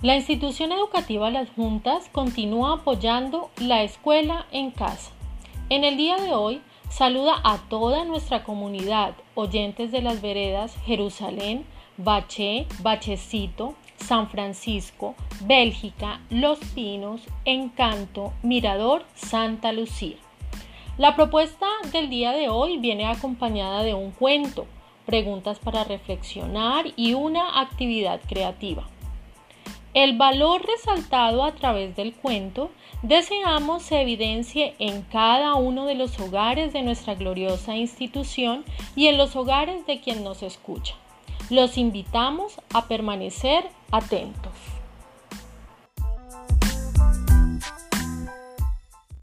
La institución educativa Las Juntas continúa apoyando la escuela en casa. En el día de hoy saluda a toda nuestra comunidad, oyentes de las veredas Jerusalén, Baché, Bachecito, San Francisco, Bélgica, Los Pinos, Encanto, Mirador, Santa Lucía. La propuesta del día de hoy viene acompañada de un cuento, preguntas para reflexionar y una actividad creativa. El valor resaltado a través del cuento deseamos se evidencie en cada uno de los hogares de nuestra gloriosa institución y en los hogares de quien nos escucha. Los invitamos a permanecer atentos.